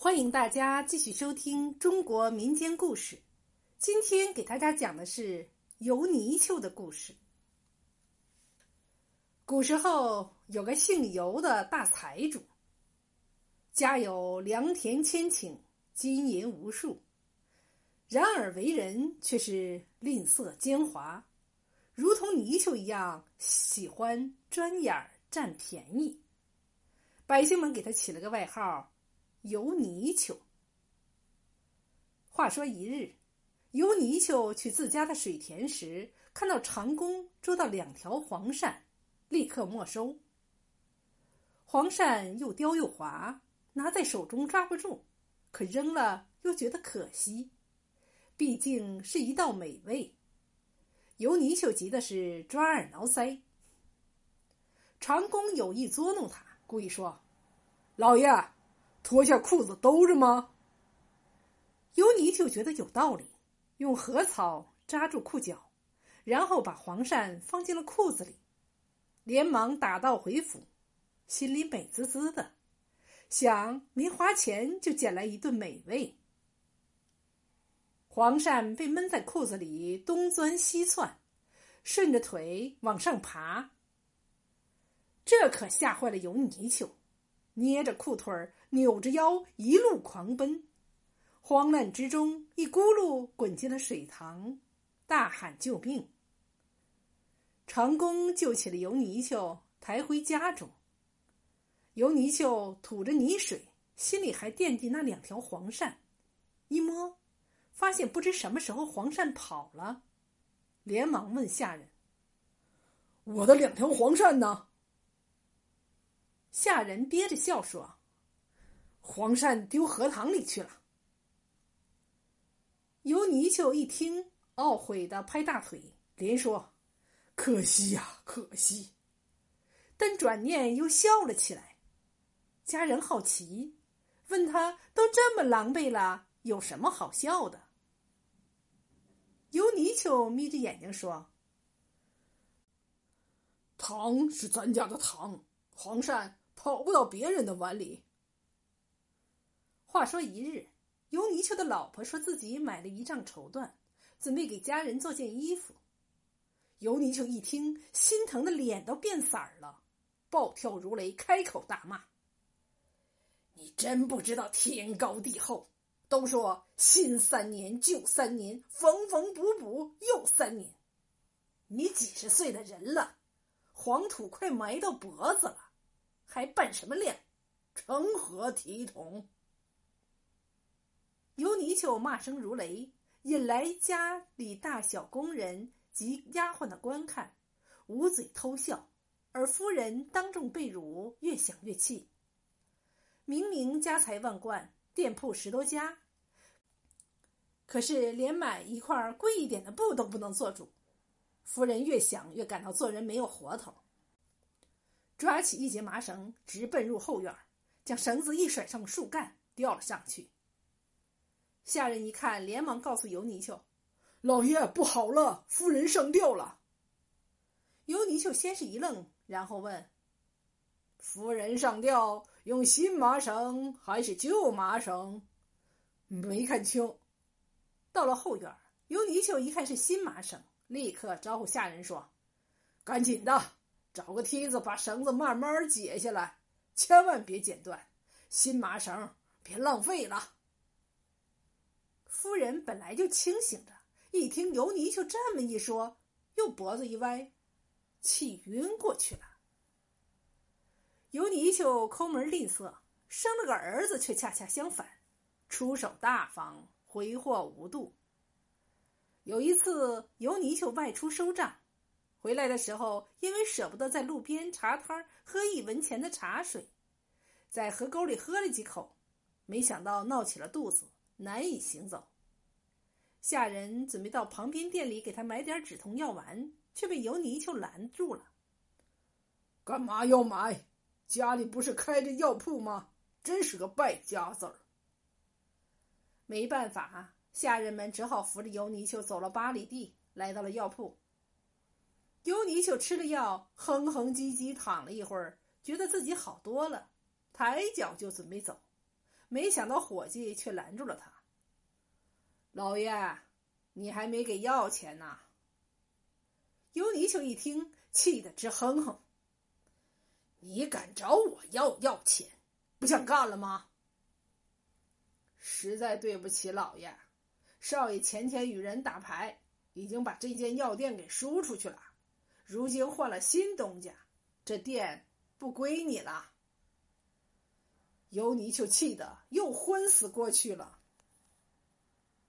欢迎大家继续收听中国民间故事。今天给大家讲的是游泥鳅的故事。古时候有个姓游的大财主，家有良田千顷，金银无数，然而为人却是吝啬奸猾，如同泥鳅一样，喜欢钻眼占便宜。百姓们给他起了个外号。游泥鳅。话说一日，游泥鳅去自家的水田时，看到长工捉到两条黄鳝，立刻没收。黄鳝又刁又滑，拿在手中抓不住，可扔了又觉得可惜，毕竟是一道美味。游泥鳅急的是抓耳挠腮。长工有意捉弄他，故意说：“老爷。”脱下裤子兜着吗？尤尼就觉得有道理，用禾草扎住裤脚，然后把黄鳝放进了裤子里，连忙打道回府，心里美滋滋的，想没花钱就捡来一顿美味。黄鳝被闷在裤子里，东钻西窜，顺着腿往上爬，这可吓坏了尤尼丘。捏着裤腿儿，扭着腰，一路狂奔，慌乱之中，一咕噜滚进了水塘，大喊救命。长工救起了油泥鳅，抬回家中。油泥鳅吐着泥水，心里还惦记那两条黄鳝，一摸，发现不知什么时候黄鳝跑了，连忙问下人：“我的两条黄鳝呢？”下人憋着笑说：“黄鳝丢荷塘里去了。”尤泥鳅一听，懊悔的拍大腿，连说：“可惜呀，可惜！”但转念又笑了起来。家人好奇，问他：“都这么狼狈了，有什么好笑的？”尤泥鳅眯着眼睛说：“糖是咱家的糖，黄鳝。”跑不到别人的碗里。话说一日，尤泥鳅的老婆说自己买了一丈绸缎，准备给家人做件衣服。尤泥鳅一听，心疼的脸都变色儿了，暴跳如雷，开口大骂：“你真不知道天高地厚！都说新三年旧三年，缝缝补补又三年。你几十岁的人了，黄土快埋到脖子了。”还扮什么靓？成何体统？尤泥鳅骂声如雷，引来家里大小工人及丫鬟的观看，捂嘴偷笑。而夫人当众被辱，越想越气。明明家财万贯，店铺十多家，可是连买一块贵一点的布都不能做主。夫人越想越感到做人没有活头。抓起一截麻绳，直奔入后院，将绳子一甩上树干，吊了上去。下人一看，连忙告诉尤泥鳅：“老爷，不好了，夫人上吊了。”尤泥鳅先是一愣，然后问：“夫人上吊，用新麻绳还是旧麻绳？”没看清。到了后院，尤泥鳅一看是新麻绳，立刻招呼下人说：“赶紧的。”找个梯子，把绳子慢慢解下来，千万别剪断。新麻绳别浪费了。夫人本来就清醒着，一听尤泥鳅这么一说，又脖子一歪，气晕过去了。尤泥鳅抠门吝啬，生了个儿子，却恰恰相反，出手大方，挥霍无度。有一次，尤泥鳅外出收账。回来的时候，因为舍不得在路边茶摊喝一文钱的茶水，在河沟里喝了几口，没想到闹起了肚子，难以行走。下人准备到旁边店里给他买点止痛药丸，却被尤泥鳅拦住了。干嘛要买？家里不是开着药铺吗？真是个败家子儿。没办法，下人们只好扶着尤泥鳅走了八里地，来到了药铺。尤泥鳅吃了药，哼哼唧唧躺了一会儿，觉得自己好多了，抬脚就准备走，没想到伙计却拦住了他：“老爷，你还没给药钱呢。”尤尼丘一听，气得直哼哼：“你敢找我要药钱，不想干了吗？”实在对不起，老爷，少爷前天与人打牌，已经把这间药店给输出去了，如今换了新东家，这店不归你了。尤尼就气得又昏死过去了。